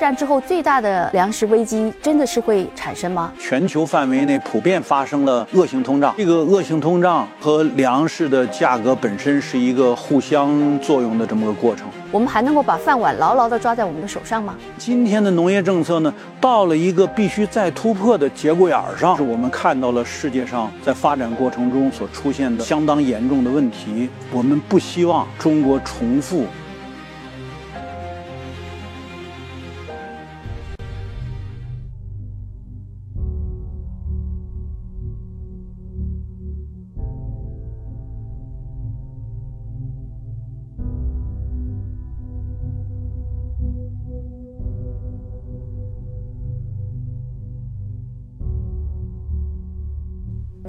战之后最大的粮食危机真的是会产生吗？全球范围内普遍发生了恶性通胀，这个恶性通胀和粮食的价格本身是一个互相作用的这么个过程。我们还能够把饭碗牢牢地抓在我们的手上吗？今天的农业政策呢，到了一个必须再突破的节骨眼儿上，是我们看到了世界上在发展过程中所出现的相当严重的问题。我们不希望中国重复。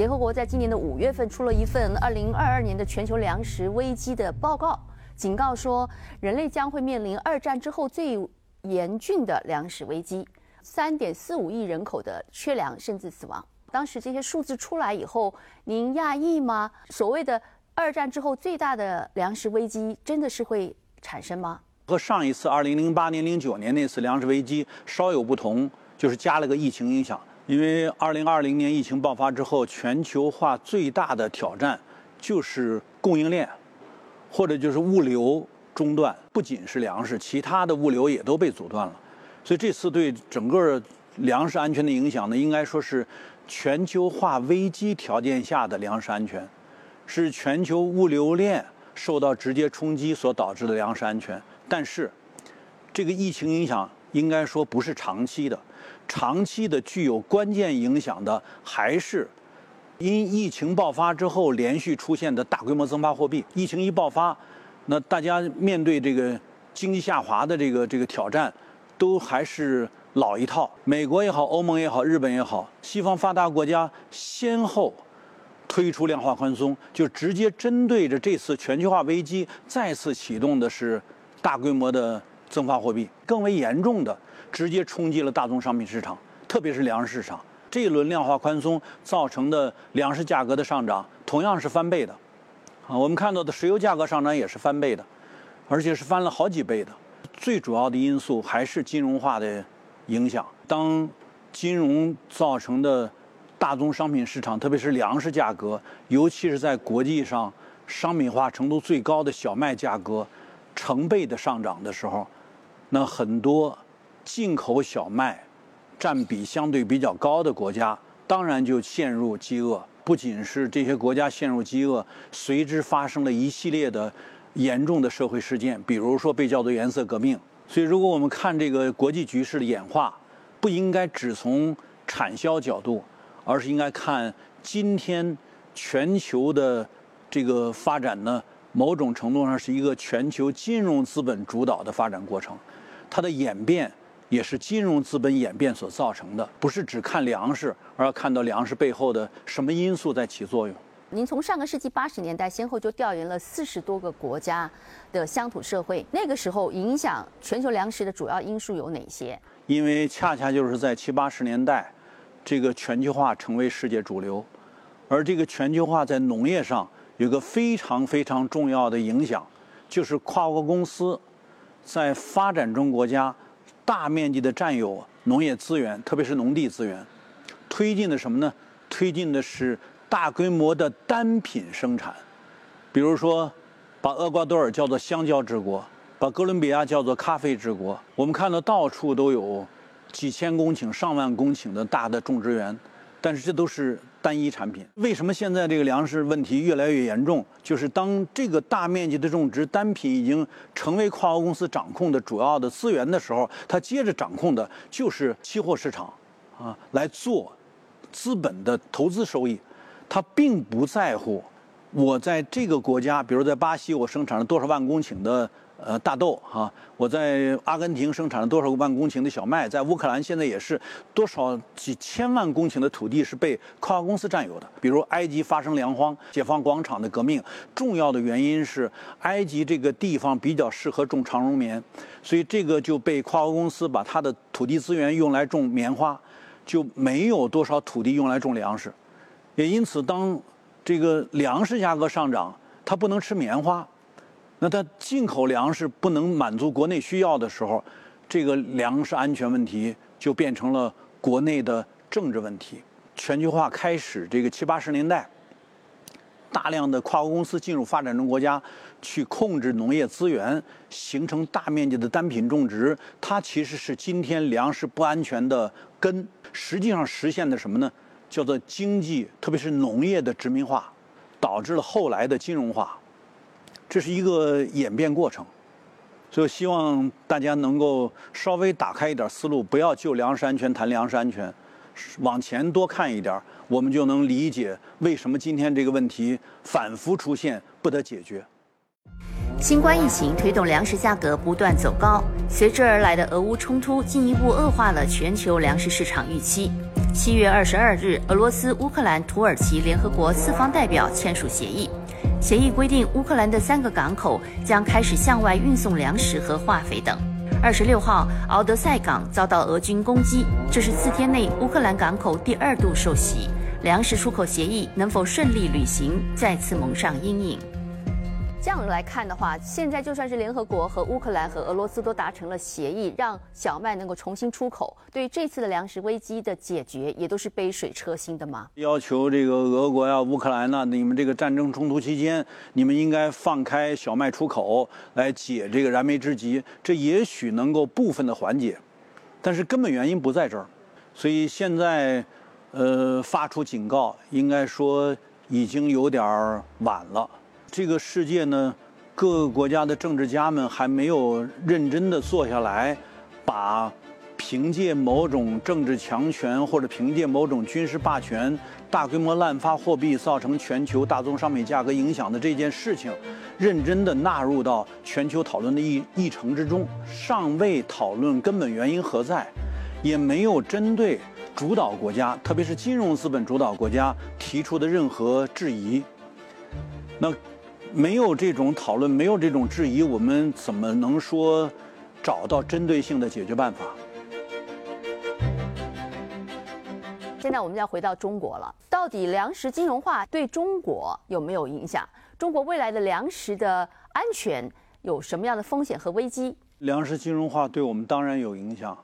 联合国在今年的五月份出了一份二零二二年的全球粮食危机的报告，警告说人类将会面临二战之后最严峻的粮食危机，三点四五亿人口的缺粮甚至死亡。当时这些数字出来以后，您讶异吗？所谓的二战之后最大的粮食危机真的是会产生吗？和上一次二零零八年、零九年那次粮食危机稍有不同，就是加了个疫情影响。因为二零二零年疫情爆发之后，全球化最大的挑战就是供应链，或者就是物流中断。不仅是粮食，其他的物流也都被阻断了。所以这次对整个粮食安全的影响呢，应该说是全球化危机条件下的粮食安全，是全球物流链受到直接冲击所导致的粮食安全。但是，这个疫情影响应该说不是长期的。长期的具有关键影响的，还是因疫情爆发之后连续出现的大规模增发货币。疫情一爆发，那大家面对这个经济下滑的这个这个挑战，都还是老一套。美国也好，欧盟也好，日本也好，西方发达国家先后推出量化宽松，就直接针对着这次全球化危机再次启动的是大规模的增发货币。更为严重的。直接冲击了大宗商品市场，特别是粮食市场。这一轮量化宽松造成的粮食价格的上涨，同样是翻倍的。啊，我们看到的石油价格上涨也是翻倍的，而且是翻了好几倍的。最主要的因素还是金融化的影响。当金融造成的大宗商品市场，特别是粮食价格，尤其是在国际上商品化程度最高的小麦价格成倍的上涨的时候，那很多。进口小麦占比相对比较高的国家，当然就陷入饥饿。不仅是这些国家陷入饥饿，随之发生了一系列的严重的社会事件，比如说被叫做“颜色革命”。所以，如果我们看这个国际局势的演化，不应该只从产销角度，而是应该看今天全球的这个发展呢，某种程度上是一个全球金融资本主导的发展过程，它的演变。也是金融资本演变所造成的，不是只看粮食，而要看到粮食背后的什么因素在起作用。您从上个世纪八十年代先后就调研了四十多个国家的乡土社会，那个时候影响全球粮食的主要因素有哪些？因为恰恰就是在七八十年代，这个全球化成为世界主流，而这个全球化在农业上有个非常非常重要的影响，就是跨国公司在发展中国家。大面积的占有农业资源，特别是农地资源，推进的什么呢？推进的是大规模的单品生产，比如说，把厄瓜多尔叫做香蕉之国，把哥伦比亚叫做咖啡之国。我们看到到处都有几千公顷、上万公顷的大的种植园，但是这都是。单一产品为什么现在这个粮食问题越来越严重？就是当这个大面积的种植单品已经成为跨国公司掌控的主要的资源的时候，它接着掌控的就是期货市场，啊，来做资本的投资收益，它并不在乎我在这个国家，比如在巴西，我生产了多少万公顷的。呃，大豆哈，我在阿根廷生产了多少万公顷的小麦，在乌克兰现在也是多少几千万公顷的土地是被跨国公司占有的。比如埃及发生粮荒，解放广场的革命，重要的原因是埃及这个地方比较适合种长绒棉，所以这个就被跨国公司把它的土地资源用来种棉花，就没有多少土地用来种粮食。也因此，当这个粮食价格上涨，它不能吃棉花。那它进口粮食不能满足国内需要的时候，这个粮食安全问题就变成了国内的政治问题。全球化开始这个七八十年代，大量的跨国公司进入发展中国家，去控制农业资源，形成大面积的单品种植，它其实是今天粮食不安全的根。实际上实现的什么呢？叫做经济，特别是农业的殖民化，导致了后来的金融化。这是一个演变过程，所以希望大家能够稍微打开一点思路，不要就粮食安全谈粮食安全。往前多看一点，我们就能理解为什么今天这个问题反复出现，不得解决。新冠疫情推动粮食价格不断走高，随之而来的俄乌冲突进一步恶化了全球粮食市场预期。七月二十二日，俄罗斯、乌克兰、土耳其联合国四方代表签署协议，协议规定乌克兰的三个港口将开始向外运送粮食和化肥等。二十六号，敖德赛港遭到俄军攻击，这是四天内乌克兰港口第二度受袭。粮食出口协议能否顺利履行，再次蒙上阴影。这样来看的话，现在就算是联合国和乌克兰和俄罗斯都达成了协议，让小麦能够重新出口，对这次的粮食危机的解决也都是杯水车薪的吗？要求这个俄国呀、乌克兰呢，你们这个战争冲突期间，你们应该放开小麦出口，来解这个燃眉之急，这也许能够部分的缓解，但是根本原因不在这儿，所以现在，呃，发出警告，应该说已经有点晚了。这个世界呢，各个国家的政治家们还没有认真的坐下来，把凭借某种政治强权或者凭借某种军事霸权，大规模滥发货币，造成全球大宗商品价格影响的这件事情，认真的纳入到全球讨论的议议程之中，尚未讨论根本原因何在，也没有针对主导国家，特别是金融资本主导国家提出的任何质疑，那。没有这种讨论，没有这种质疑，我们怎么能说找到针对性的解决办法？现在我们要回到中国了，到底粮食金融化对中国有没有影响？中国未来的粮食的安全有什么样的风险和危机？粮食金融化对我们当然有影响，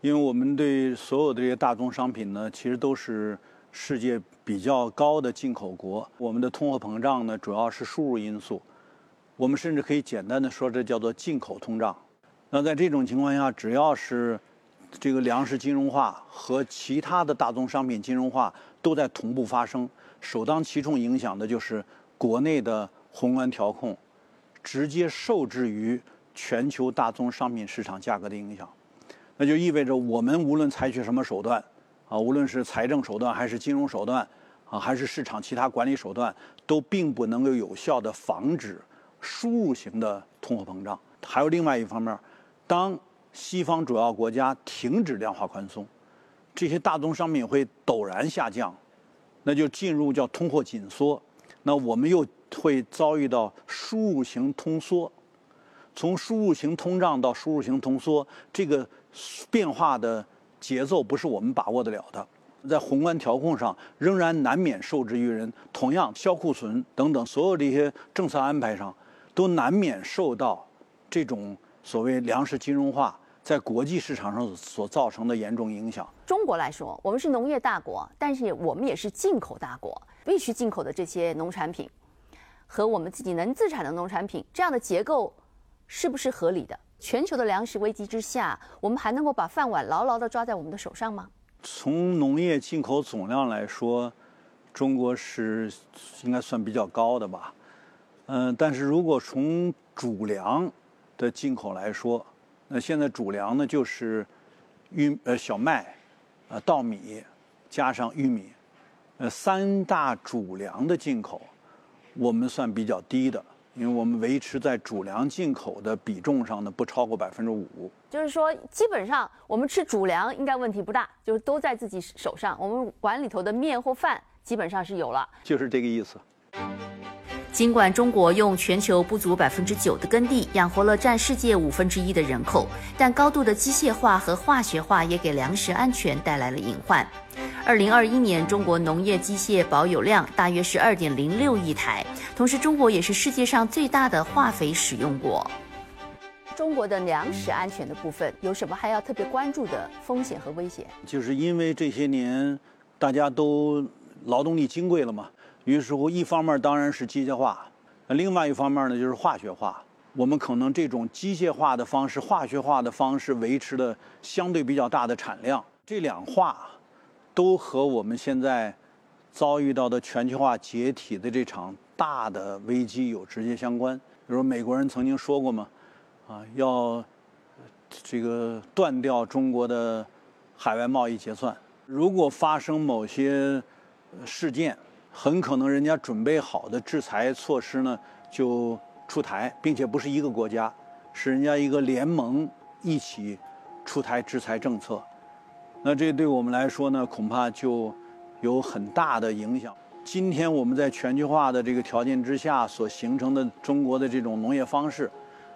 因为我们对所有的这些大宗商品呢，其实都是。世界比较高的进口国，我们的通货膨胀呢，主要是输入因素。我们甚至可以简单的说，这叫做进口通胀。那在这种情况下，只要是这个粮食金融化和其他的大宗商品金融化都在同步发生，首当其冲影响的就是国内的宏观调控，直接受制于全球大宗商品市场价格的影响。那就意味着我们无论采取什么手段。啊，无论是财政手段还是金融手段，啊，还是市场其他管理手段，都并不能够有效的防止输入型的通货膨胀。还有另外一方面，当西方主要国家停止量化宽松，这些大宗商品会陡然下降，那就进入叫通货紧缩，那我们又会遭遇到输入型通缩。从输入型通胀到输入型通缩，这个变化的。节奏不是我们把握得了的，在宏观调控上仍然难免受制于人。同样，销库存等等所有这些政策安排上，都难免受到这种所谓粮食金融化在国际市场上所造成的严重影响。中国来说，我们是农业大国，但是我们也是进口大国，必须进口的这些农产品和我们自己能自产的农产品，这样的结构是不是合理的？全球的粮食危机之下，我们还能够把饭碗牢牢地抓在我们的手上吗？从农业进口总量来说，中国是应该算比较高的吧。嗯，但是如果从主粮的进口来说，那现在主粮呢就是玉呃小麦，呃稻米加上玉米，呃三大主粮的进口，我们算比较低的。因为我们维持在主粮进口的比重上呢，不超过百分之五。就是说，基本上我们吃主粮应该问题不大，就是都在自己手上。我们碗里头的面或饭基本上是有了。就是这个意思。尽管中国用全球不足百分之九的耕地养活了占世界五分之一的人口，但高度的机械化和化学化也给粮食安全带来了隐患。二零二一年，中国农业机械保有量大约是二点零六亿台，同时中国也是世界上最大的化肥使用国。中国的粮食安全的部分，有什么还要特别关注的风险和危险？就是因为这些年大家都劳动力金贵了嘛，于是乎一方面当然是机械化，另外一方面呢就是化学化。我们可能这种机械化的方式、化学化的方式维持了相对比较大的产量，这两化都和我们现在遭遇到的全球化解体的这场大的危机有直接相关。比如美国人曾经说过嘛，啊，要这个断掉中国的海外贸易结算。如果发生某些事件，很可能人家准备好的制裁措施呢就。出台，并且不是一个国家，是人家一个联盟一起出台制裁政策。那这对我们来说呢，恐怕就有很大的影响。今天我们在全球化的这个条件之下所形成的中国的这种农业方式，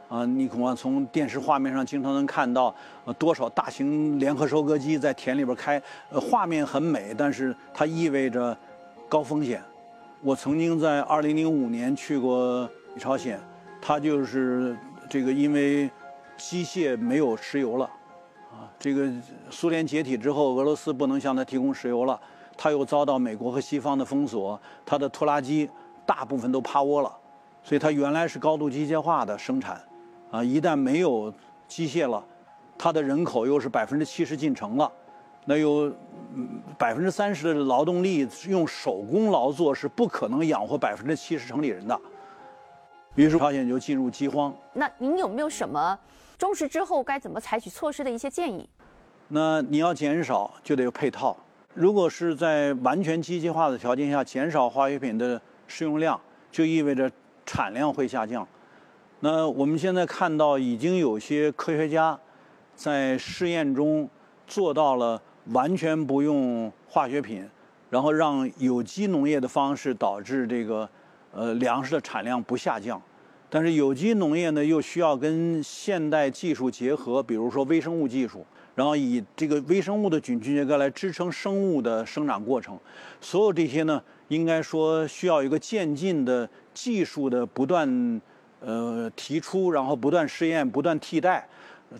啊，你恐怕从电视画面上经常能看到，呃，多少大型联合收割机在田里边开，呃，画面很美，但是它意味着高风险。我曾经在2005年去过。朝鲜，它就是这个，因为机械没有石油了，啊，这个苏联解体之后，俄罗斯不能向它提供石油了，它又遭到美国和西方的封锁，它的拖拉机大部分都趴窝了，所以它原来是高度机械化的生产，啊，一旦没有机械了，它的人口又是百分之七十进城了，那有百分之三十的劳动力用手工劳作是不可能养活百分之七十城里人的。于是朝鲜就进入饥荒。那您有没有什么中时之后该怎么采取措施的一些建议？那你要减少，就得有配套。如果是在完全机械化的条件下减少化学品的使用量，就意味着产量会下降。那我们现在看到，已经有些科学家在试验中做到了完全不用化学品，然后让有机农业的方式导致这个。呃，粮食的产量不下降，但是有机农业呢又需要跟现代技术结合，比如说微生物技术，然后以这个微生物的菌群结构来支撑生物的生长过程。所有这些呢，应该说需要一个渐进的技术的不断呃提出，然后不断试验、不断替代，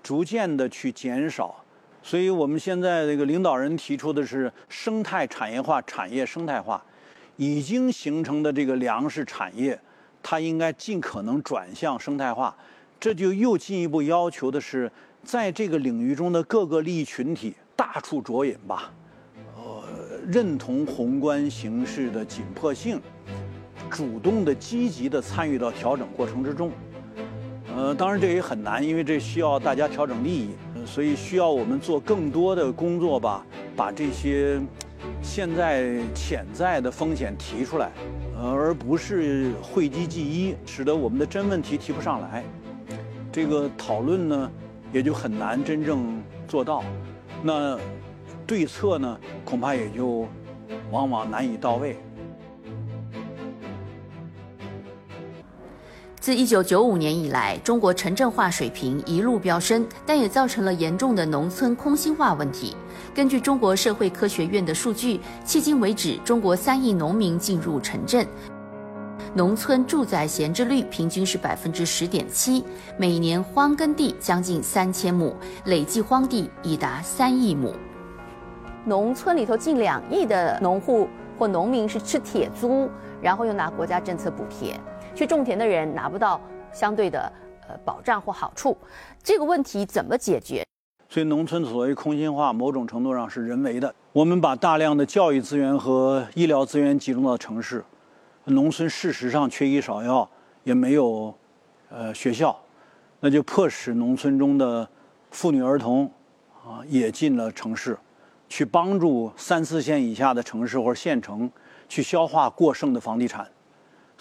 逐渐的去减少。所以我们现在这个领导人提出的是生态产业化、产业生态化。已经形成的这个粮食产业，它应该尽可能转向生态化。这就又进一步要求的是，在这个领域中的各个利益群体大处着眼吧，呃，认同宏观形势的紧迫性，主动的、积极的参与到调整过程之中。呃，当然这也很难，因为这需要大家调整利益，所以需要我们做更多的工作吧，把这些。现在潜在的风险提出来，呃，而不是讳疾忌医，使得我们的真问题提不上来，这个讨论呢，也就很难真正做到。那对策呢，恐怕也就往往难以到位。自一九九五年以来，中国城镇化水平一路飙升，但也造成了严重的农村空心化问题。根据中国社会科学院的数据，迄今为止，中国三亿农民进入城镇，农村住宅闲置率平均是百分之十点七，每年荒耕地将近三千亩，累计荒地已达三亿亩。农村里头近两亿的农户或农民是吃铁租，然后又拿国家政策补贴。去种田的人拿不到相对的呃保障或好处，这个问题怎么解决？所以农村所谓空心化，某种程度上是人为的。我们把大量的教育资源和医疗资源集中到城市，农村事实上缺医少药，也没有呃学校，那就迫使农村中的妇女儿童啊也进了城市，去帮助三四线以下的城市或者县城去消化过剩的房地产。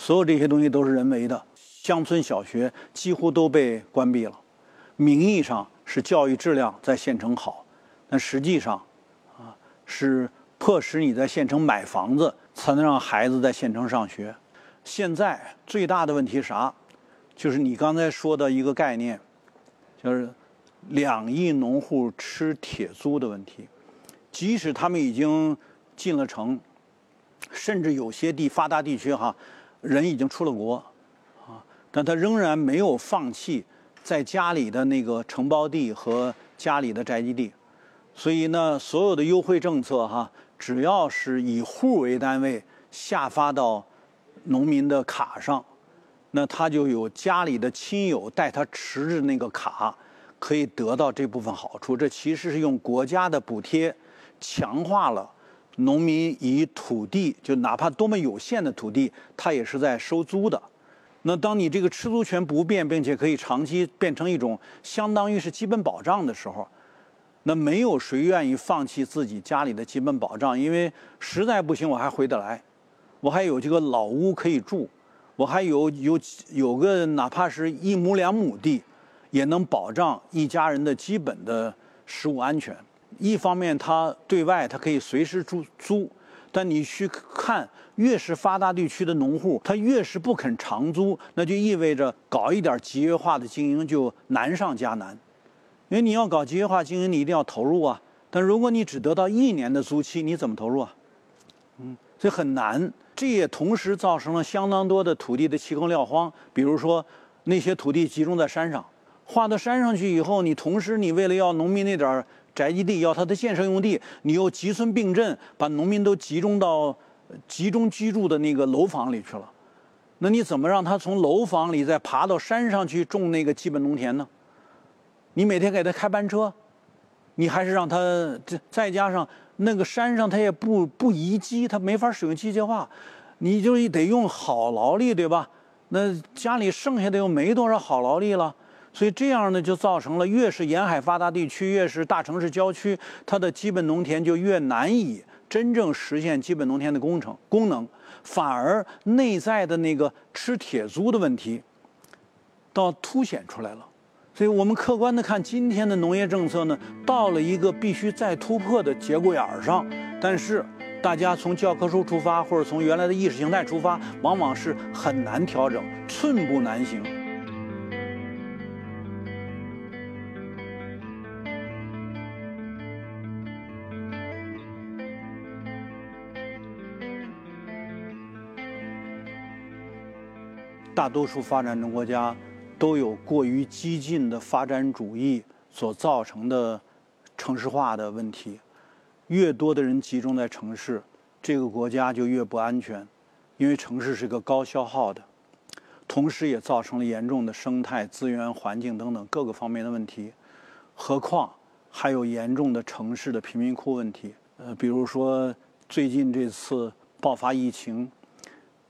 所有这些东西都是人为的，乡村小学几乎都被关闭了。名义上是教育质量在县城好，但实际上，啊，是迫使你在县城买房子，才能让孩子在县城上学。现在最大的问题啥？就是你刚才说的一个概念，就是两亿农户吃铁租的问题。即使他们已经进了城，甚至有些地发达地区哈。人已经出了国，啊，但他仍然没有放弃在家里的那个承包地和家里的宅基地，所以呢，所有的优惠政策哈，只要是以户为单位下发到农民的卡上，那他就有家里的亲友带他持着那个卡，可以得到这部分好处。这其实是用国家的补贴强化了农民以土地，就哪怕多么有限的土地，他也是在收租的。那当你这个吃租权不变，并且可以长期变成一种相当于是基本保障的时候，那没有谁愿意放弃自己家里的基本保障，因为实在不行我还回得来，我还有这个老屋可以住，我还有有有个哪怕是一亩两亩地，也能保障一家人的基本的食物安全。一方面，他对外他可以随时租租。但你去看，越是发达地区的农户，他越是不肯长租，那就意味着搞一点集约化的经营就难上加难。因为你要搞集约化经营，你一定要投入啊。但如果你只得到一年的租期，你怎么投入啊？嗯，所以很难。这也同时造成了相当多的土地的弃空撂荒。比如说，那些土地集中在山上，划到山上去以后，你同时你为了要农民那点。宅基地要它的建设用地，你又集村并镇，把农民都集中到集中居住的那个楼房里去了。那你怎么让他从楼房里再爬到山上去种那个基本农田呢？你每天给他开班车，你还是让他这再加上那个山上他也不不移机，他没法使用机械化，你就得用好劳力，对吧？那家里剩下的又没多少好劳力了。所以这样呢，就造成了越是沿海发达地区，越是大城市郊区，它的基本农田就越难以真正实现基本农田的工程功能，反而内在的那个吃铁租的问题，倒凸显出来了。所以我们客观的看今天的农业政策呢，到了一个必须再突破的节骨眼儿上。但是大家从教科书出发，或者从原来的意识形态出发，往往是很难调整，寸步难行。大多数发展中国家都有过于激进的发展主义所造成的城市化的问题。越多的人集中在城市，这个国家就越不安全，因为城市是个高消耗的，同时也造成了严重的生态、资源、环境等等各个方面的问题。何况还有严重的城市的贫民窟问题。呃，比如说最近这次爆发疫情，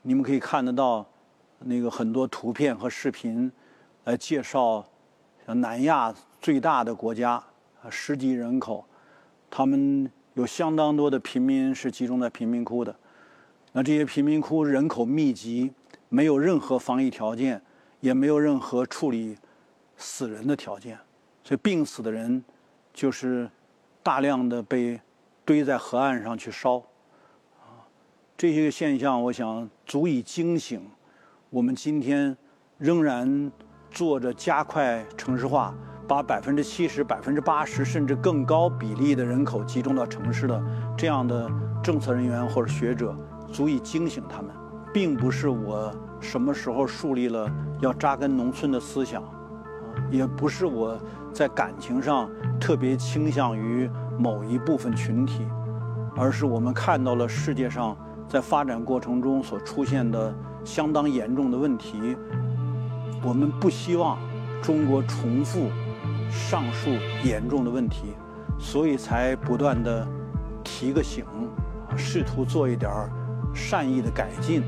你们可以看得到。那个很多图片和视频来介绍，南亚最大的国家啊，十几人口，他们有相当多的平民是集中在贫民窟的。那这些贫民窟人口密集，没有任何防疫条件，也没有任何处理死人的条件，所以病死的人就是大量的被堆在河岸上去烧。啊，这些现象，我想足以惊醒。我们今天仍然做着加快城市化，把百分之七十、百分之八十甚至更高比例的人口集中到城市的这样的政策人员或者学者，足以惊醒他们，并不是我什么时候树立了要扎根农村的思想，也不是我在感情上特别倾向于某一部分群体，而是我们看到了世界上在发展过程中所出现的。相当严重的问题，我们不希望中国重复上述严重的问题，所以才不断的提个醒，试图做一点善意的改进。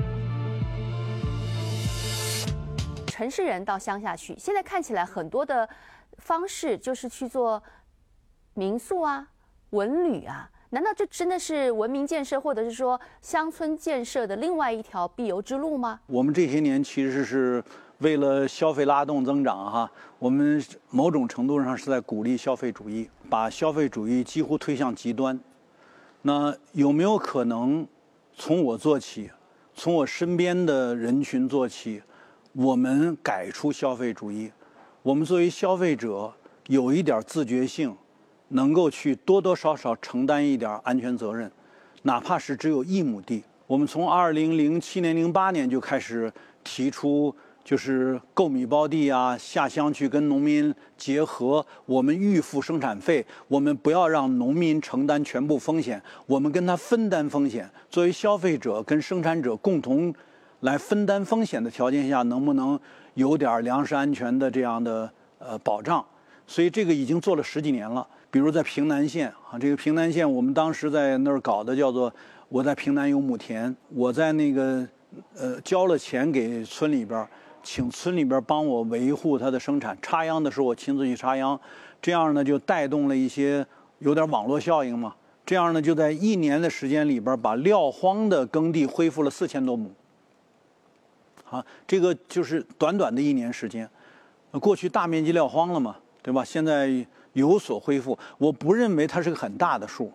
城市人到乡下去，现在看起来很多的方式就是去做民宿啊、文旅啊。难道这真的是文明建设，或者是说乡村建设的另外一条必由之路吗？我们这些年其实是为了消费拉动增长，哈，我们某种程度上是在鼓励消费主义，把消费主义几乎推向极端。那有没有可能从我做起，从我身边的人群做起，我们改出消费主义？我们作为消费者有一点自觉性。能够去多多少少承担一点安全责任，哪怕是只有一亩地。我们从二零零七年、零八年就开始提出就是购米包地啊，下乡去跟农民结合，我们预付生产费，我们不要让农民承担全部风险，我们跟他分担风险。作为消费者跟生产者共同来分担风险的条件下，能不能有点粮食安全的这样的呃保障？所以这个已经做了十几年了。比如在平南县啊，这个平南县我们当时在那儿搞的叫做“我在平南有亩田”，我在那个呃交了钱给村里边。请村里边帮我维护它的生产，插秧的时候我亲自去插秧，这样呢就带动了一些有点网络效应嘛。这样呢就在一年的时间里边把撂荒的耕地恢复了四千多亩。啊，这个就是短短的一年时间，过去大面积撂荒了嘛，对吧？现在有所恢复，我不认为它是个很大的数，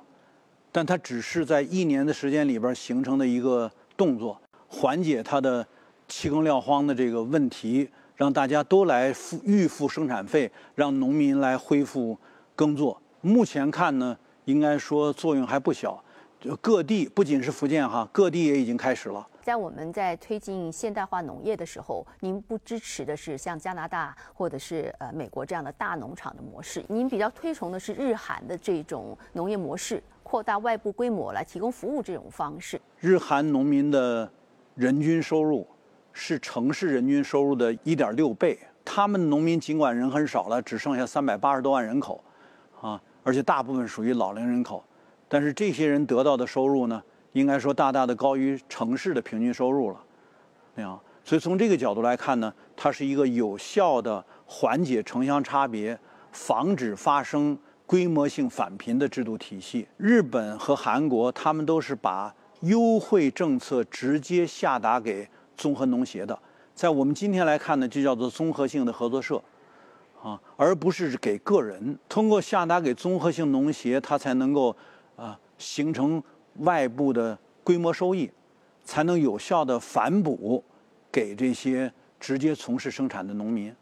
但它只是在一年的时间里边形成的一个动作，缓解它的。弃耕撂荒的这个问题，让大家都来付预付生产费，让农民来恢复耕作。目前看呢，应该说作用还不小。就各地不仅是福建哈，各地也已经开始了。在我们在推进现代化农业的时候，您不支持的是像加拿大或者是呃美国这样的大农场的模式，您比较推崇的是日韩的这种农业模式，扩大外部规模来提供服务这种方式。日韩农民的人均收入。是城市人均收入的一点六倍。他们农民尽管人很少了，只剩下三百八十多万人口，啊，而且大部分属于老龄人口，但是这些人得到的收入呢，应该说大大的高于城市的平均收入了，那样。所以从这个角度来看呢，它是一个有效的缓解城乡差别、防止发生规模性返贫的制度体系。日本和韩国他们都是把优惠政策直接下达给。综合农协的，在我们今天来看呢，就叫做综合性的合作社，啊，而不是给个人。通过下达给综合性农协，它才能够啊形成外部的规模收益，才能有效的反哺给这些直接从事生产的农民。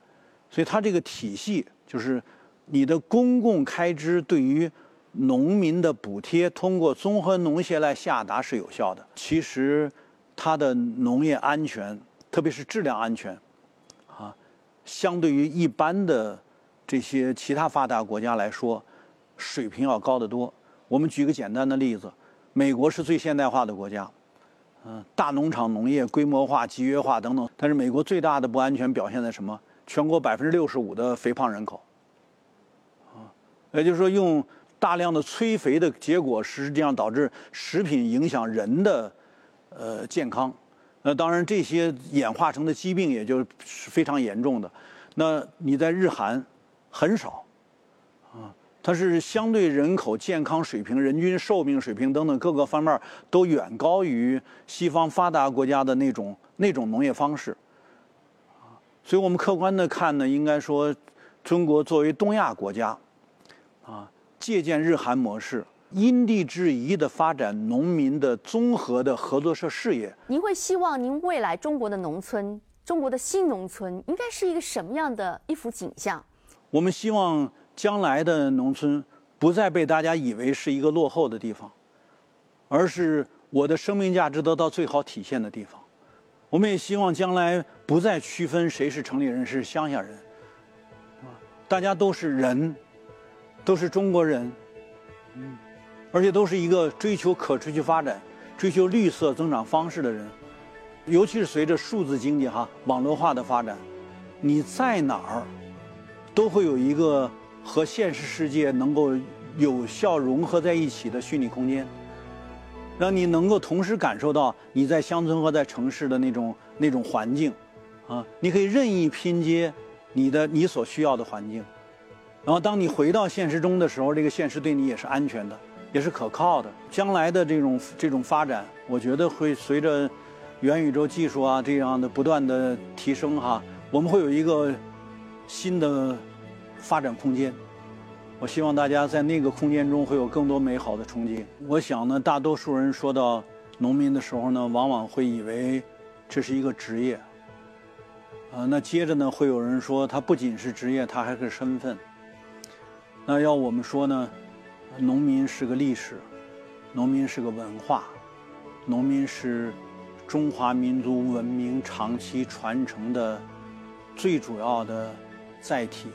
所以它这个体系就是你的公共开支对于农民的补贴，通过综合农协来下达是有效的。其实。它的农业安全，特别是质量安全，啊，相对于一般的这些其他发达国家来说，水平要高得多。我们举个简单的例子，美国是最现代化的国家，嗯，大农场农业规模化、集约化等等。但是美国最大的不安全表现在什么？全国百分之六十五的肥胖人口，啊，也就是说，用大量的催肥的结果，实际上导致食品影响人的。呃，健康，那当然这些演化成的疾病也就是非常严重的。那你在日韩很少，它是相对人口健康水平、人均寿命水平等等各个方面都远高于西方发达国家的那种那种农业方式，啊，所以我们客观的看呢，应该说中国作为东亚国家，啊，借鉴日韩模式。因地制宜的发展农民的综合的合作社事业。您会希望您未来中国的农村，中国的新农村应该是一个什么样的一幅景象？我们希望将来的农村不再被大家以为是一个落后的地方，而是我的生命价值得到最好体现的地方。我们也希望将来不再区分谁是城里人，是乡下人，啊，大家都是人，都是中国人，嗯。而且都是一个追求可持续发展、追求绿色增长方式的人，尤其是随着数字经济哈网络化的发展，你在哪儿都会有一个和现实世界能够有效融合在一起的虚拟空间，让你能够同时感受到你在乡村和在城市的那种那种环境，啊，你可以任意拼接你的你所需要的环境，然后当你回到现实中的时候，这个现实对你也是安全的。也是可靠的。将来的这种这种发展，我觉得会随着元宇宙技术啊这样的不断的提升哈，我们会有一个新的发展空间。我希望大家在那个空间中会有更多美好的憧憬。我想呢，大多数人说到农民的时候呢，往往会以为这是一个职业。啊，那接着呢，会有人说，他不仅是职业，他还是身份。那要我们说呢？农民是个历史，农民是个文化，农民是中华民族文明长期传承的最主要的载体